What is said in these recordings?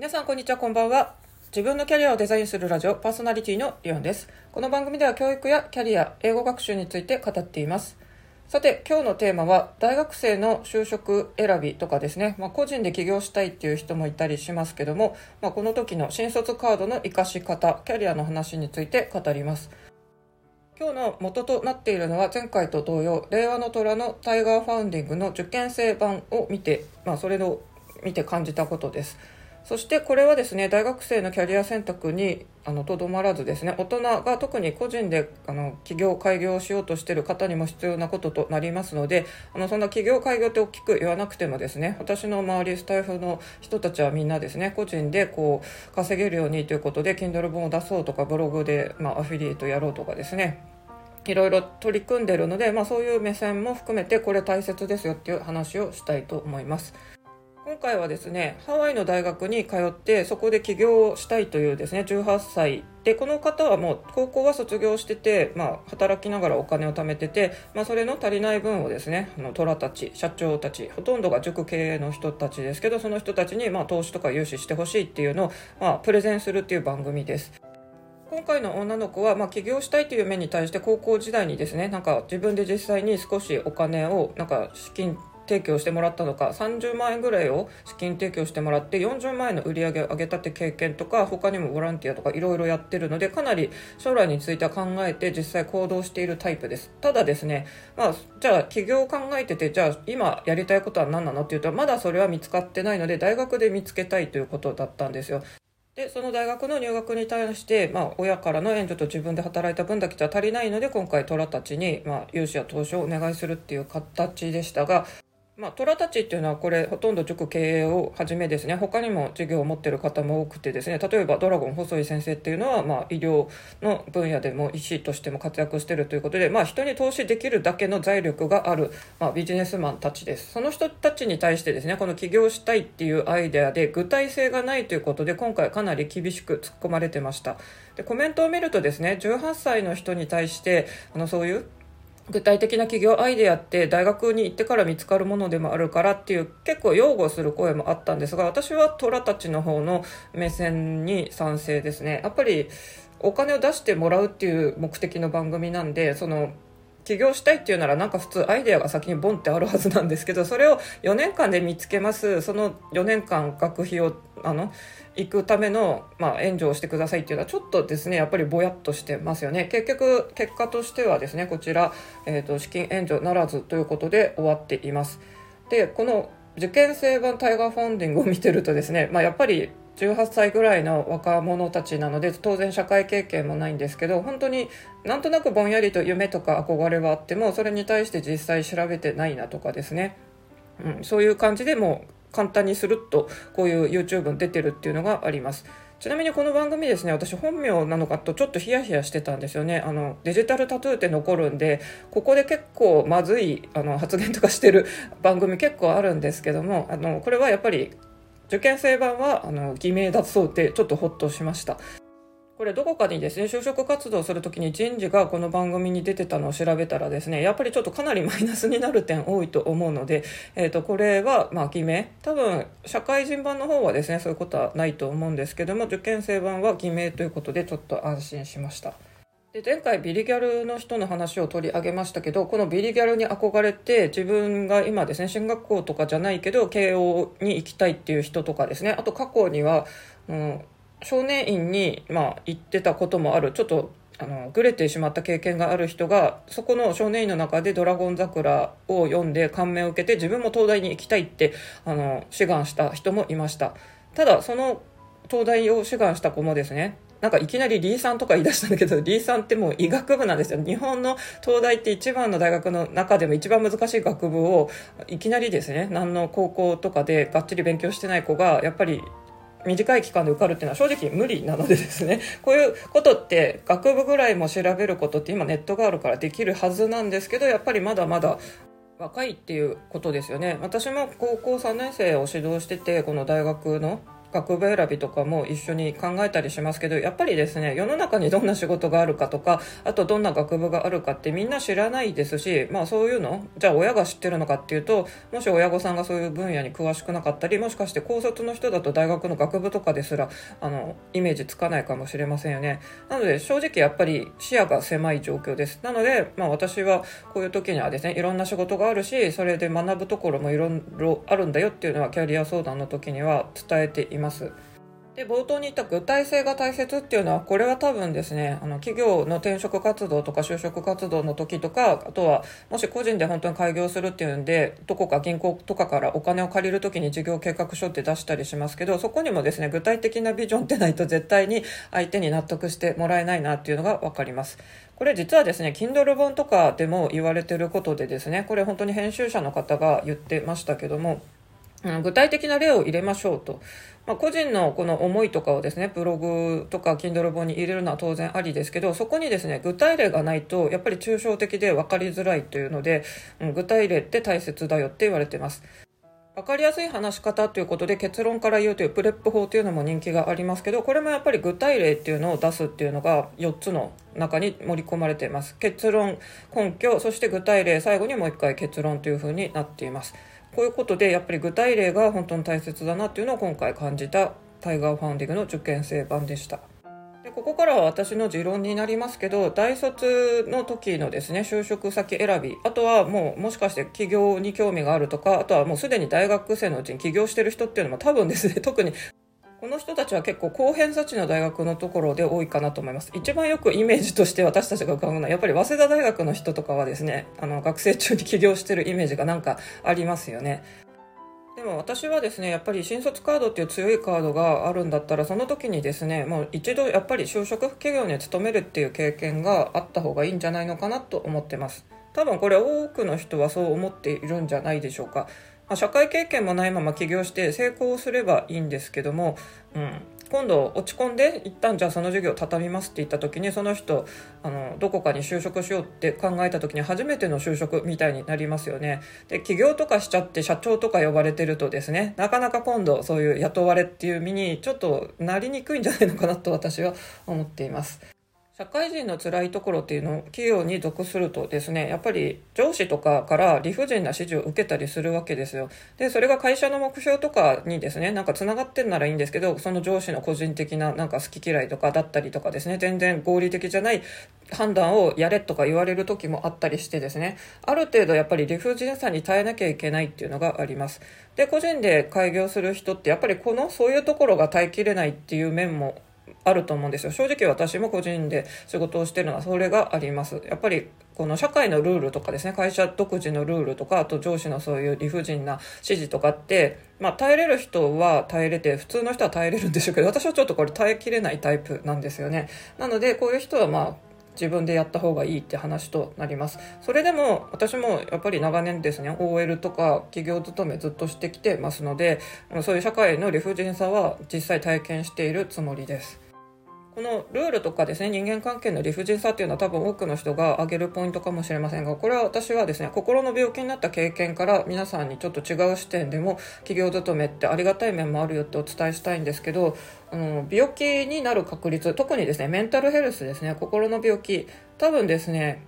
皆さんこんにちはこんばんは。自分のキャリアをデザインするラジオパーソナリティのリオンです。この番組では教育やキャリア英語学習について語っています。さて今日のテーマは大学生の就職選びとかですね、まあ、個人で起業したいっていう人もいたりしますけども、まあ、この時の新卒カードの活かし方キャリアの話について語ります。今日の元となっているのは前回と同様令和の虎のタイガーファンディングの受験生版を見て、まあ、それを見て感じたことです。そしてこれはですね大学生のキャリア選択にとどまらずですね大人が特に個人であの起業開業しようとしている方にも必要なこととなりますのであのそんな起業開業って大きく言わなくてもですね私の周りスタイフの人たちはみんなですね個人でこう稼げるようにということで Kindle 本を出そうとかブログで、まあ、アフィリエイトやろうとかですねいろいろ取り組んでるので、まあ、そういう目線も含めてこれ大切ですよっていう話をしたいと思います。今回はですねハワイの大学に通ってそこで起業したいというですね18歳でこの方はもう高校は卒業してて、まあ、働きながらお金を貯めてて、まあ、それの足りない分をですねあの虎たち社長たちほとんどが塾経営の人たちですけどその人たちにまあ投資とか融資してほしいっていうのを、まあ、プレゼンするっていう番組です。今回の女の子は、まあ、起業したいという面に対して高校時代にですねなんか自分で実際に少しお金をなんか資金提供してもらったのか30万円ぐらいを資金提供してもらって40万円の売り上げを上げたって経験とか他にもボランティアとかいろいろやってるのでかなり将来については考えて実際行動しているタイプです。ただですねまあじゃあ起業を考えててじゃあ今やりたいことは何なのっていうとまだそれは見つかってないので大学で見つけたいということだったんですよ。でその大学の入学に対して、まあ、親からの援助と自分で働いた分だけじゃ足りないので今回虎たちに、まあ、融資や投資をお願いするっていう形でしたがまあ、虎たちっていうのはこれほとんど塾経営をはじめですね。他にも事業を持ってる方も多くてですね。例えばドラゴン細井先生っていうのは、まあ、医療の分野でも医師としても活躍してるということで、まあ、人に投資できるだけの財力がある、まあ、ビジネスマンたちです。その人たちに対してですねこの起業したいっていうアイデアで具体性がないということで今回かなり厳しく突っ込まれてました。でコメントを見るとですね18歳の人に対してあのそういう具体的な企業アイデアって大学に行ってから見つかるものでもあるからっていう結構擁護する声もあったんですが私は虎たちの方の目線に賛成ですね。やっぱりお金を出してもらうっていう目的の番組なんでその起業したいっていうならなんか普通アイデアが先にボンってあるはずなんですけどそれを4年間で見つけます。その4年間学費をあの行くための、まあ、援助をしてくださいっていうのはちょっとですねやっぱりぼやっとしてますよね。結局結果としてはですねこちら、えーと、資金援助ならずということで終わっています。でこの受験生版タイガーファンディングを見てるとですね、まあ、やっぱり18歳ぐらいの若者たちなので当然社会経験もないんですけど本当になんとなくぼんやりと夢とか憧れはあってもそれに対して実際調べてないなとかですね、うん、そういう感じでも簡単にするっとこういう YouTube に出てるっていうのがあります。ちなみにこの番組ですね、私本名なのかとちょっとヒヤヒヤしてたんですよね。あの、デジタルタトゥーって残るんで、ここで結構まずいあの発言とかしてる番組結構あるんですけども、あの、これはやっぱり受験生版はあの偽名だそうでちょっとホッとしました。これどこかにですね就職活動する時に人事がこの番組に出てたのを調べたらですねやっぱりちょっとかなりマイナスになる点多いと思うので、えー、とこれはまあ偽名多分社会人版の方はですねそういうことはないと思うんですけども受験生版は偽名ということでちょっと安心しました。で前回ビリギャルの人の話を取り上げましたけどこのビリギャルに憧れて自分が今ですね進学校とかじゃないけど慶応に行きたいっていう人とかですねあと過去には、うん、少年院に、まあ、行ってたこともあるちょっとあのぐれてしまった経験がある人がそこの少年院の中で「ドラゴン桜」を読んで感銘を受けて自分も東大に行きたいってあの志願した人もいましたただその東大を志願した子もですねなんかいきなりリーさんとか言い出したんだけど、リーさんってもう医学部なんですよ。日本の東大って一番の大学の中でも一番難しい学部を、いきなりですね、何の高校とかでがっちり勉強してない子が、やっぱり短い期間で受かるっていうのは正直無理なのでですね。こういうことって学部ぐらいも調べることって今ネットがあるからできるはずなんですけどやっぱりまだまだ若いっていうことですよね。私も高校3年生を指導しててこの大学の学部選びとかも一緒に考えたりしますけどやっぱりですね世の中にどんな仕事があるかとかあとどんな学部があるかってみんな知らないですし、まあ、そういうのじゃあ親が知ってるのかっていうともし親御さんがそういう分野に詳しくなかったりもしかして高卒の人だと大学の学部とかですらあのイメージつかないかもしれませんよねなので正直やっぱり視野が狭い状況ですなので、まあ、私はこういう時にはですねいろんな仕事があるしそれで学ぶところもいろいろあるんだよっていうのはキャリア相談の時には伝えています。で冒頭に言った具体性が大切っていうのはこれは多分ですねあの企業の転職活動とか就職活動の時とかあとはもし個人で本当に開業するっていうんでどこか銀行とかからお金を借りる時に事業計画書って出したりしますけどそこにもですね具体的なビジョンってないと絶対に相手に納得してもらえないなっていうのが分かります。これ実はですね Kindle 本とかでも言われてることでですねこれ本当に編集者の方が言ってましたけども具体的な例を入れましょうと。まあ、個人のこの思いとかをですね、ブログとか Kindle 本に入れるのは当然ありですけど、そこにですね、具体例がないと、やっぱり抽象的で分かりづらいというので、うん、具体例って大切だよって言われてます。分かりやすい話し方ということで結論から言うというプレップ法というのも人気がありますけどこれもやっぱり具体例っていうのを出すっていうのが4つの中に盛り込まれています結論根拠そして具体例最後にもう一回結論というふうになっていますこういうことでやっぱり具体例が本当に大切だなっていうのを今回感じたタイガーファンディングの受験生版でした。でここからは私の持論になりますけど大卒の時のですね就職先選びあとはもうもしかして起業に興味があるとかあとはもうすでに大学生のうちに起業してる人っていうのも多分ですね特にこの人たちは結構高偏差値の大学のところで多いかなと思います。一番よくイメージとして私たちが伺うのは、やっぱり早稲田大学の人とかはですね、あの、学生中に起業してるイメージがなんかありますよね。でも私はですね、やっぱり新卒カードっていう強いカードがあるんだったら、その時にですね、もう一度やっぱり就職企業に勤めるっていう経験があった方がいいんじゃないのかなと思ってます。多分これ多くの人はそう思っているんじゃないでしょうか。まあ、社会経験もないまま起業して成功すればいいんですけども、うん、今度落ち込んで一旦じゃあその授業畳みますって言った時にその人あのどこかに就職しようって考えた時に初めての就職みたいになりますよね。で起業とかしちゃって社長とか呼ばれてるとですねなかなか今度そういう雇われっていう身にちょっとなりにくいんじゃないのかなと私は思っています。社会人の辛いところっていうのを企業に属するとですねやっぱり上司とかから理不尽な指示を受けたりするわけですよ。でそれが会社の目標とかにですねなんかつながってんならいいんですけどその上司の個人的ななんか好き嫌いとかだったりとかですね全然合理的じゃない判断をやれとか言われる時もあったりしてですねある程度やっぱり理不尽さに耐えなきゃいけないっていうのがあります。で個人で開業する人ってやっぱりこのそういうところが耐えきれないっていう面もあると思うんですよ。正直私も個人で仕事をしてるのはそれがあります。やっぱりこの社会のルールとかですね。会社独自のルールとかあと上司のそういう理不尽な指示とかってまあ耐えれる人は耐えれて普通の人は耐えれるんでしょうけど私はちょっとこれ耐えきれないタイプなんですよね。なのでこういう人はまあ自分でやった方がいいって話となります。それでも私もやっぱり長年ですね OL とか企業勤めずっとしてきてますのでそういう社会の理不尽さは実際体験しているつもりです。このルールとかですね人間関係の理不尽さっていうのは多分多くの人が挙げるポイントかもしれませんがこれは私はですね心の病気になった経験から皆さんにちょっと違う視点でも企業勤めってありがたい面もあるよってお伝えしたいんですけどあの病気になる確率特にですねメンタルヘルスですね心の病気多分ですね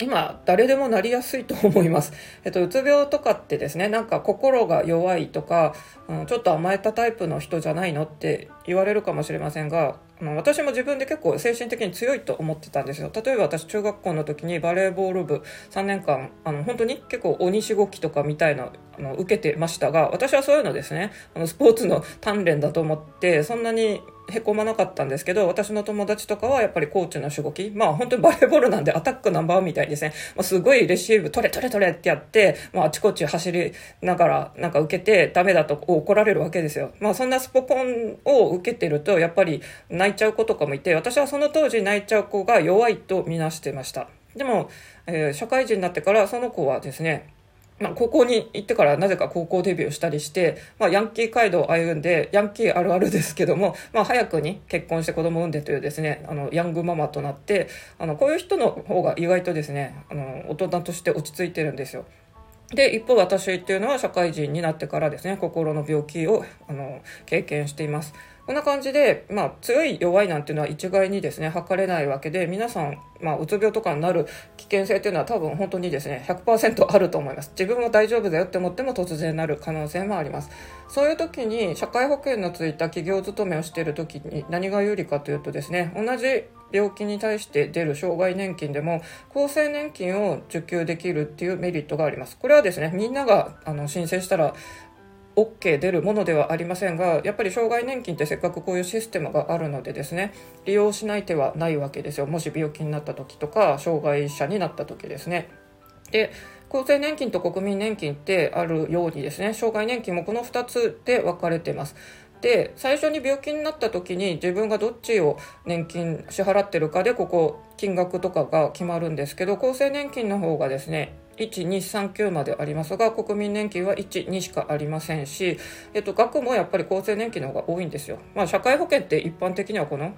今誰でもなりやすいと思います。えっと、うつ病とかってですね、なんか心が弱いとか、うん、ちょっと甘えたタイプの人じゃないのって言われるかもしれませんが、私も自分で結構精神的に強いと思ってたんですよ。例えば私中学校の時にバレーボール部3年間、あの本当に結構鬼しごきとかみたいなあの受けてましたが、私はそういうのですね、あのスポーツの鍛錬だと思って、そんなにへこまなかったんですけど、私の友達とかはやっぱりコーチのしごき、まあ本当にバレーボールなんでアタックナンバーみたいですね、まあ、すごいレシーブ取れ取れ取れってやって、まああちこち走りながらなんか受けてダメだと怒られるわけですよ。まあそんなスポコンを受けてるとやっぱり泣いちゃう子とかもいて、私はその当時泣いちゃう子が弱いとみなしてました。でも、えー、社会人になってからその子はですね、まあ、高校に行ってからなぜか高校デビューしたりして、まあ、ヤンキー街道を歩んで、ヤンキーあるあるですけども、まあ、早くに結婚して子供を産んでというですね、あの、ヤングママとなって、あの、こういう人の方が意外とですね、あの、大人として落ち着いてるんですよ。で、一方私っていうのは社会人になってからですね、心の病気を、あの、経験しています。こんな感じで、まあ、強い弱いなんていうのは一概にですね、測れないわけで、皆さん、まあ、うつ病とかになる危険性っていうのは多分本当にですね、100%あると思います。自分は大丈夫だよって思っても突然なる可能性もあります。そういう時に、社会保険のついた企業勤めをしている時に何が有利かというとですね、同じ病気に対して出る障害年金でも厚生年金を受給できるっていうメリットがあります。これはですね、みんながあの申請したら OK 出るものではありませんがやっぱり障害年金ってせっかくこういうシステムがあるのでですね利用しない手はないわけですよもし病気になった時とか障害者になった時ですね。で厚生年金と国民年金ってあるようにですね障害年金もこの2つで分かれてます。で最初に病気になった時に自分がどっちを年金支払ってるかでここ金額とかが決まるんですけど厚生年金の方がですね1239までありますが国民年金は12しかありませんし、えっと、額もやっぱり厚生年金の方が多いんですよ。まあ、社会保険って一般的にはこの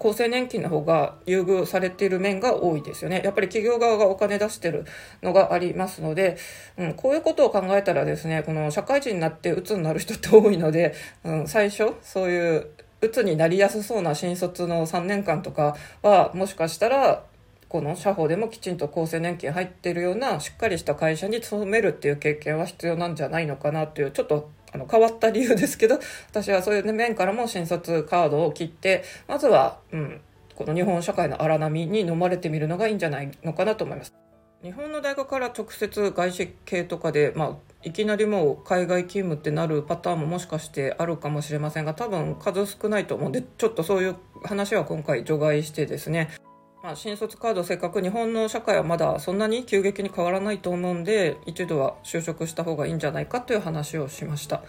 厚生年金の方が優遇されている面が多いですよね。やっぱり企業側がお金出してるのがありますので、うん、こういうことを考えたらですね、この社会人になって鬱になる人って多いので、うん、最初、そういう鬱になりやすそうな新卒の3年間とかは、もしかしたらこの社保でもきちんと厚生年金入ってるようなしっかりした会社に勤めるっていう経験は必要なんじゃないのかなっていうちょっとあの変わった理由ですけど 私はそういう面からも新卒カードを切ってまずは、うん、この日本社会の荒波に飲まれてみるのがいいんじゃないのかなと思います。日本の大学から直接外資系とかで、まあ、いきなりもう海外勤務ってなるパターンももしかしてあるかもしれませんが多分数少ないと思うんでちょっとそういう話は今回除外してですねまあ、新卒カードせっかく日本の社会はまだそんなに急激に変わらないと思うんで一度は就職した方がいいんじゃないかという話をしました。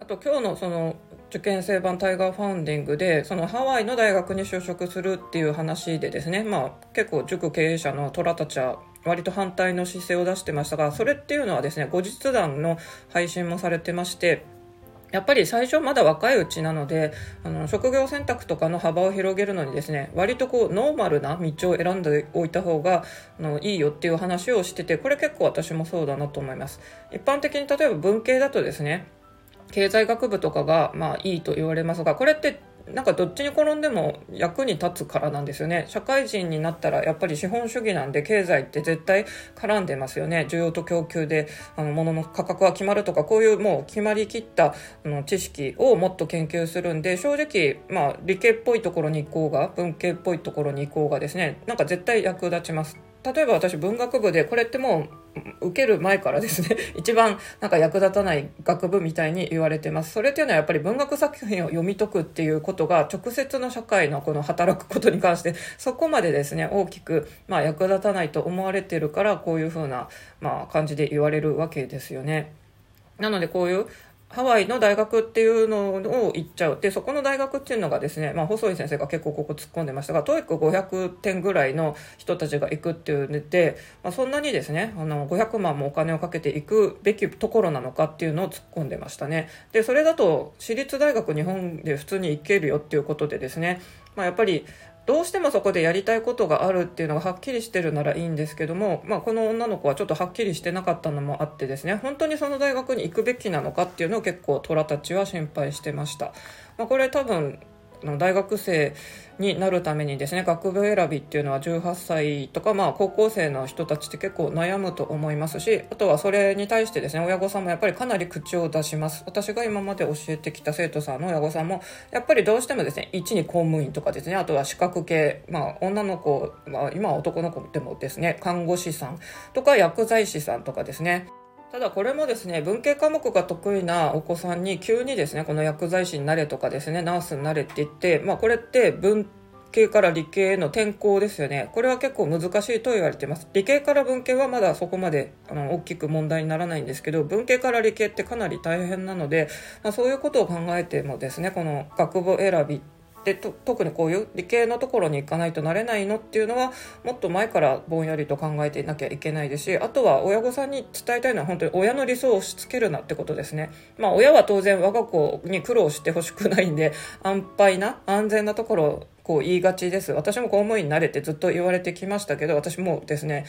あと今日のその受験生版タイガーファンディングでそのハワイの大学に就職するっていう話でですね、まあ、結構塾経営者の虎たちは割と反対の姿勢を出してましたがそれっていうのはですね後日談の配信もされてましてやっぱり最初まだ若いうちなのであの職業選択とかの幅を広げるのにですね割とこうノーマルな道を選んでおいた方があのいいよっていう話をしててこれ結構私もそうだなと思います。一般的に例えば文系だとですね経済学部とかがまあいいと言われますがこれってなんかどっちに転んでも役に立つからなんですよね。社会人になったらやっぱり資本主義なんで経済って絶対絡んでますよね。需要と供給であの物の価格が決まるとかこういうもう決まりきったあの知識をもっと研究するんで正直まあ理系っぽいところに行こうが文系っぽいところに行こうがですね。なんか絶対役立ちます。例えば私文学部でこれってもう受ける前からですね 一番なんか役立たない学部みたいに言われてます。それっていうのはやっぱり文学作品を読み解くっていうことが直接の社会のこの働くことに関してそこまでですね大きくまあ役立たないと思われてるからこういうふうなまあ感じで言われるわけですよね。なのでこういうハワイの大学っていうのを行っちゃう。で、そこの大学っていうのがですね、まあ、細井先生が結構ここ突っ込んでましたが、 TOEIC 500点ぐらいの人たちが行くっていうので、まあ、そんなにですね、あの、500万もお金をかけて行くべきところなのかっていうのを突っ込んでましたね。で、それだと、私立大学日本で普通に行けるよっていうことでですね、まあ、やっぱり、どうしてもそこでやりたいことがあるっていうのがはっきりしてるならいいんですけども、まあ、この女の子はちょっとはっきりしてなかったのもあってですね本当にその大学に行くべきなのかっていうのを結構虎たちは心配してました、まあ、これ多分大学生になるためにですね学部選びっていうのは18歳とか、まあ、高校生の人たちって結構悩むと思いますしあとはそれに対してですね親御さんもやっぱりかなり口を出します。私が今まで教えてきた生徒さんの親御さんもやっぱりどうしてもですね1に公務員とかですねあとは資格系、まあ、女の子、まあ、今は男の子でもですね看護師さんとか薬剤師さんとかですね。ただこれもですね文系科目が得意なお子さんに急にですねこの薬剤師になれとかですねナースになれって言ってまあこれって文系から理系への転校ですよね。これは結構難しいと言われてます。理系から文系はまだそこまであの大きく問題にならないんですけど文系から理系ってかなり大変なので、まあ、そういうことを考えてもですねこの学部選びってで特にこういう理系のところに行かないとなれないのっていうのはもっと前からぼんやりと考えていなきゃいけないですしあとは親御さんに伝えたいのは本当に親の理想を押し付けるなってことですね。まあ親は当然我が子に苦労してほしくないんで 安牌な安全なところをこう言いがちです私も公務員になれてずっと言われてきましたけど私もですね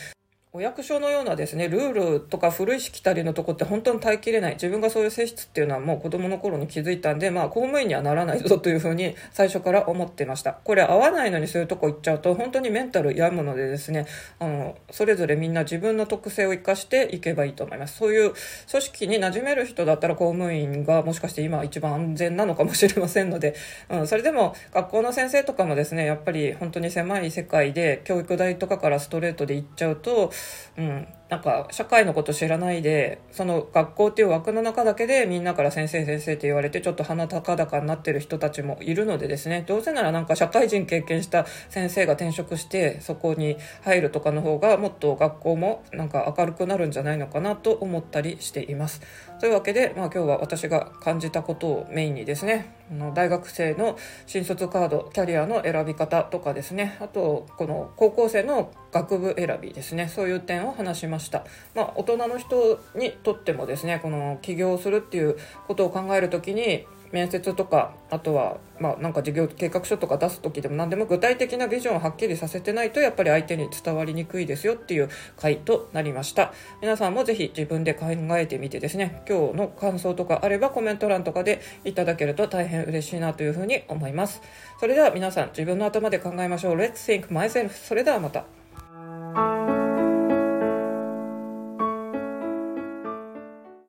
お役所のようなですねルールとか古いしきたりのとこって本当に耐えきれない。自分がそういう性質っていうのはもう子供の頃に気づいたんでまあ公務員にはならないぞというふうに最初から思ってました。これ合わないのにそういうとこ行っちゃうと本当にメンタル病むのでですねあのそれぞれみんな自分の特性を生かしていけばいいと思います。そういう組織に馴染める人だったら公務員がもしかして今一番安全なのかもしれませんので、うん、それでも学校の先生とかもですねやっぱり本当に狭い世界で教育大とかからストレートで行っちゃうとうん、なんか社会のこと知らないでその学校っていう枠の中だけでみんなから先生先生って言われてちょっと鼻高々になってる人たちもいるのでですねどうせならなんか社会人経験した先生が転職してそこに入るとかの方がもっと学校もなんか明るくなるんじゃないのかなと思ったりしています。というわけで、まあ、今日は私が感じたことをメインにですね大学生の新卒カードキャリアの選び方とかですねあとこの高校生の学部選びですねそういう点を話しました、まあ、大人の人にとってもですねこの起業するっていうことを考える時に面接とかあとはまあなんか事業計画書とか出す時でも何でも具体的なビジョンをはっきりさせてないとやっぱり相手に伝わりにくいですよっていう回となりました。皆さんもぜひ自分で考えてみてですね今日の感想とかあればコメント欄とかでいただけると大変嬉しいなというふうに思います。それでは皆さん自分の頭で考えましょう。Let's think myself それではまた。